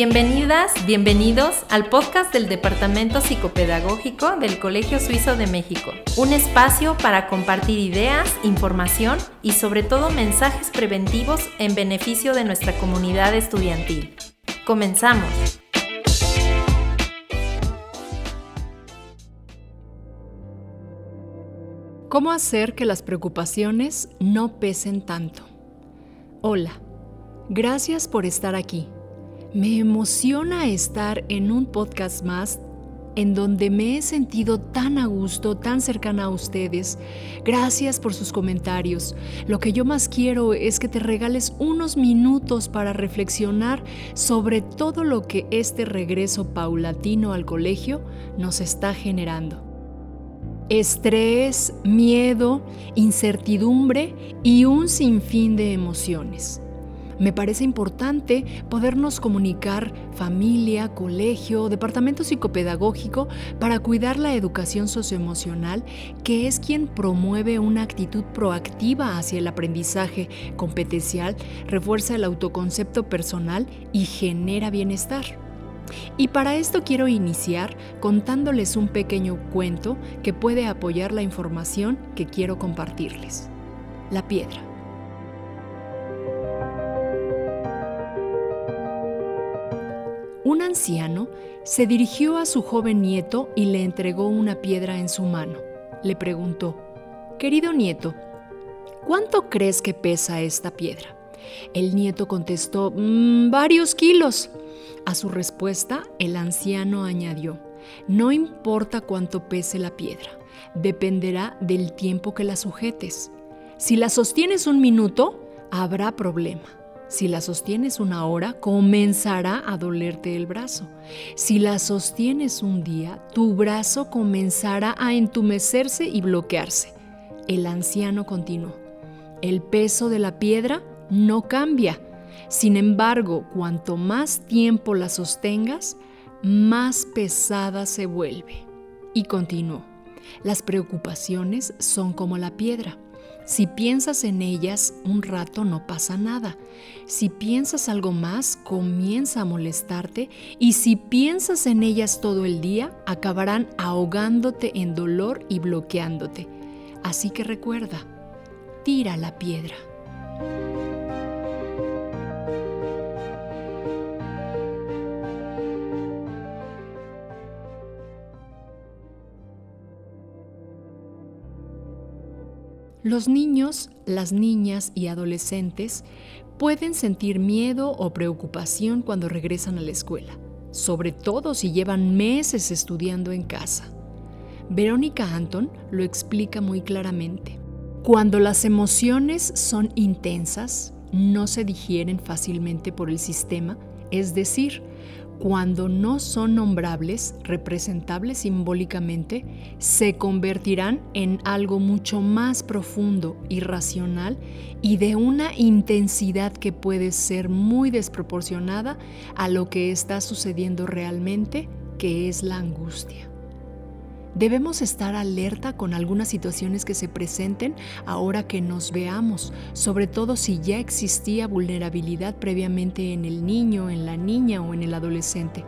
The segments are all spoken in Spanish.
Bienvenidas, bienvenidos al podcast del Departamento Psicopedagógico del Colegio Suizo de México, un espacio para compartir ideas, información y sobre todo mensajes preventivos en beneficio de nuestra comunidad estudiantil. Comenzamos. ¿Cómo hacer que las preocupaciones no pesen tanto? Hola, gracias por estar aquí. Me emociona estar en un podcast más en donde me he sentido tan a gusto, tan cercana a ustedes. Gracias por sus comentarios. Lo que yo más quiero es que te regales unos minutos para reflexionar sobre todo lo que este regreso paulatino al colegio nos está generando. Estrés, miedo, incertidumbre y un sinfín de emociones me parece importante podernos comunicar familia, colegio, departamento psicopedagógico para cuidar la educación socioemocional, que es quien promueve una actitud proactiva hacia el aprendizaje competencial, refuerza el autoconcepto personal y genera bienestar. Y para esto quiero iniciar contándoles un pequeño cuento que puede apoyar la información que quiero compartirles. La piedra. Un anciano se dirigió a su joven nieto y le entregó una piedra en su mano. Le preguntó, Querido nieto, ¿cuánto crees que pesa esta piedra? El nieto contestó, mm, varios kilos. A su respuesta, el anciano añadió, no importa cuánto pese la piedra, dependerá del tiempo que la sujetes. Si la sostienes un minuto, habrá problema. Si la sostienes una hora, comenzará a dolerte el brazo. Si la sostienes un día, tu brazo comenzará a entumecerse y bloquearse. El anciano continuó. El peso de la piedra no cambia. Sin embargo, cuanto más tiempo la sostengas, más pesada se vuelve. Y continuó. Las preocupaciones son como la piedra si piensas en ellas un rato no pasa nada. Si piensas algo más, comienza a molestarte y si piensas en ellas todo el día, acabarán ahogándote en dolor y bloqueándote. Así que recuerda, tira la piedra. Los niños, las niñas y adolescentes pueden sentir miedo o preocupación cuando regresan a la escuela, sobre todo si llevan meses estudiando en casa. Verónica Anton lo explica muy claramente. Cuando las emociones son intensas, no se digieren fácilmente por el sistema, es decir, cuando no son nombrables, representables simbólicamente, se convertirán en algo mucho más profundo, irracional y de una intensidad que puede ser muy desproporcionada a lo que está sucediendo realmente, que es la angustia. Debemos estar alerta con algunas situaciones que se presenten ahora que nos veamos, sobre todo si ya existía vulnerabilidad previamente en el niño, en la niña o en el adolescente.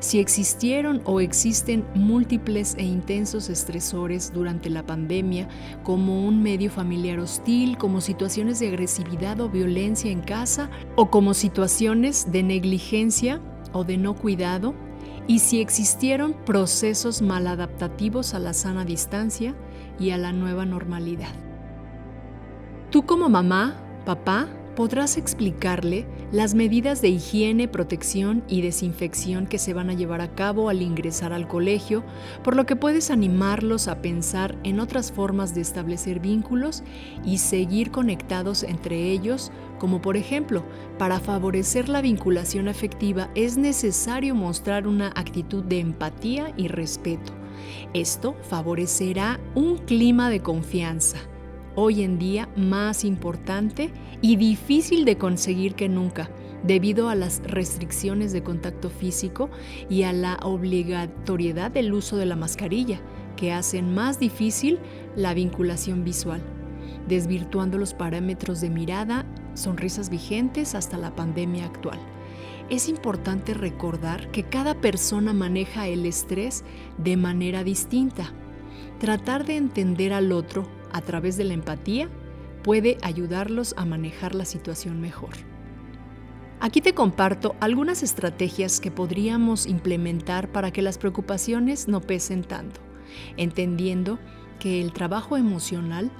Si existieron o existen múltiples e intensos estresores durante la pandemia, como un medio familiar hostil, como situaciones de agresividad o violencia en casa, o como situaciones de negligencia o de no cuidado, y si existieron procesos maladaptativos a la sana distancia y a la nueva normalidad. Tú como mamá, papá, podrás explicarle las medidas de higiene, protección y desinfección que se van a llevar a cabo al ingresar al colegio, por lo que puedes animarlos a pensar en otras formas de establecer vínculos y seguir conectados entre ellos, como por ejemplo, para favorecer la vinculación afectiva es necesario mostrar una actitud de empatía y respeto. Esto favorecerá un clima de confianza hoy en día más importante y difícil de conseguir que nunca, debido a las restricciones de contacto físico y a la obligatoriedad del uso de la mascarilla, que hacen más difícil la vinculación visual, desvirtuando los parámetros de mirada, sonrisas vigentes hasta la pandemia actual. es importante recordar que cada persona maneja el estrés de manera distinta. Tratar de entender al otro a través de la empatía puede ayudarlos a manejar la situación mejor. Aquí te comparto algunas estrategias que podríamos implementar para que las preocupaciones no pesen tanto, entendiendo que el trabajo emocional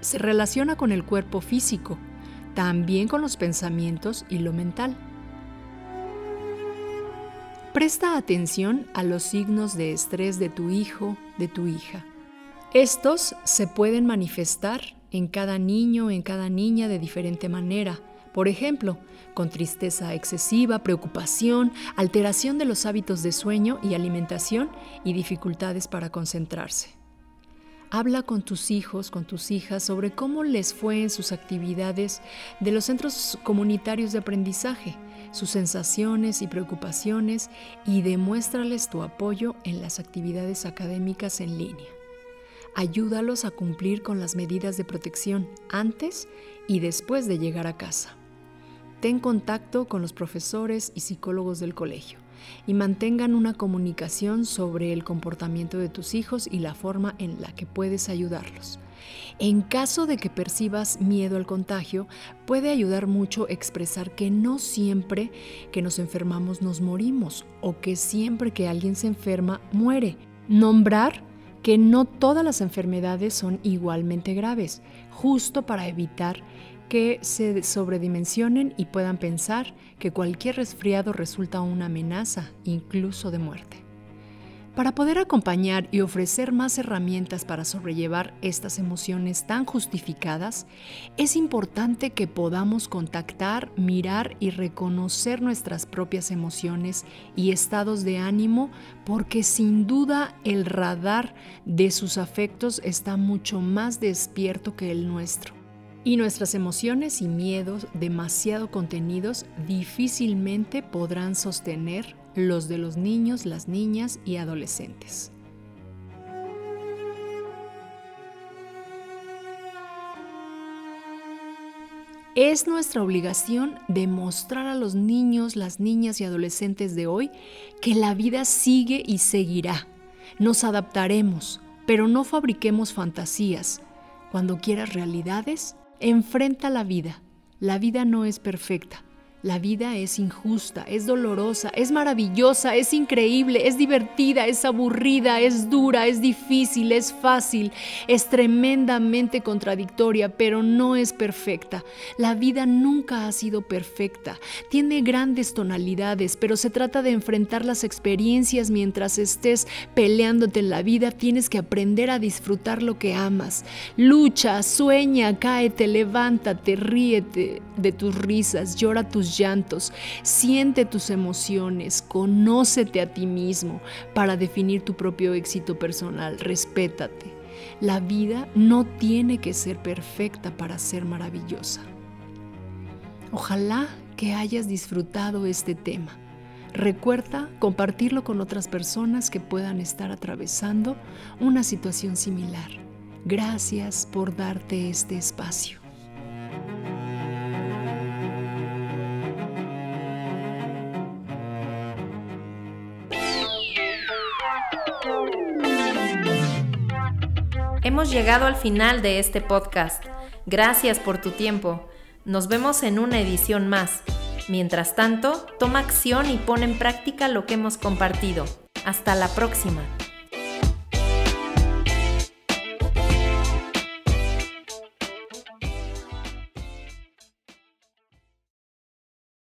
se relaciona con el cuerpo físico, también con los pensamientos y lo mental. Presta atención a los signos de estrés de tu hijo, de tu hija. Estos se pueden manifestar en cada niño, en cada niña de diferente manera. Por ejemplo, con tristeza excesiva, preocupación, alteración de los hábitos de sueño y alimentación y dificultades para concentrarse. Habla con tus hijos, con tus hijas sobre cómo les fue en sus actividades de los centros comunitarios de aprendizaje sus sensaciones y preocupaciones y demuéstrales tu apoyo en las actividades académicas en línea. Ayúdalos a cumplir con las medidas de protección antes y después de llegar a casa. Ten contacto con los profesores y psicólogos del colegio y mantengan una comunicación sobre el comportamiento de tus hijos y la forma en la que puedes ayudarlos. En caso de que percibas miedo al contagio, puede ayudar mucho expresar que no siempre que nos enfermamos nos morimos o que siempre que alguien se enferma muere. Nombrar que no todas las enfermedades son igualmente graves, justo para evitar que se sobredimensionen y puedan pensar que cualquier resfriado resulta una amenaza, incluso de muerte. Para poder acompañar y ofrecer más herramientas para sobrellevar estas emociones tan justificadas, es importante que podamos contactar, mirar y reconocer nuestras propias emociones y estados de ánimo porque sin duda el radar de sus afectos está mucho más despierto que el nuestro. Y nuestras emociones y miedos demasiado contenidos difícilmente podrán sostener los de los niños, las niñas y adolescentes. Es nuestra obligación demostrar a los niños, las niñas y adolescentes de hoy que la vida sigue y seguirá. Nos adaptaremos, pero no fabriquemos fantasías. Cuando quieras realidades, enfrenta la vida. La vida no es perfecta la vida es injusta, es dolorosa, es maravillosa, es increíble, es divertida, es aburrida, es dura, es difícil, es fácil, es tremendamente contradictoria, pero no es perfecta. La vida nunca ha sido perfecta. Tiene grandes tonalidades, pero se trata de enfrentar las experiencias mientras estés peleándote en la vida. Tienes que aprender a disfrutar lo que amas. Lucha, sueña, cáete, levántate, ríete de tus risas, llora llantos, siente tus emociones, conócete a ti mismo para definir tu propio éxito personal, respétate. La vida no tiene que ser perfecta para ser maravillosa. Ojalá que hayas disfrutado este tema. Recuerda compartirlo con otras personas que puedan estar atravesando una situación similar. Gracias por darte este espacio. Hemos llegado al final de este podcast. Gracias por tu tiempo. Nos vemos en una edición más. Mientras tanto, toma acción y pon en práctica lo que hemos compartido. Hasta la próxima.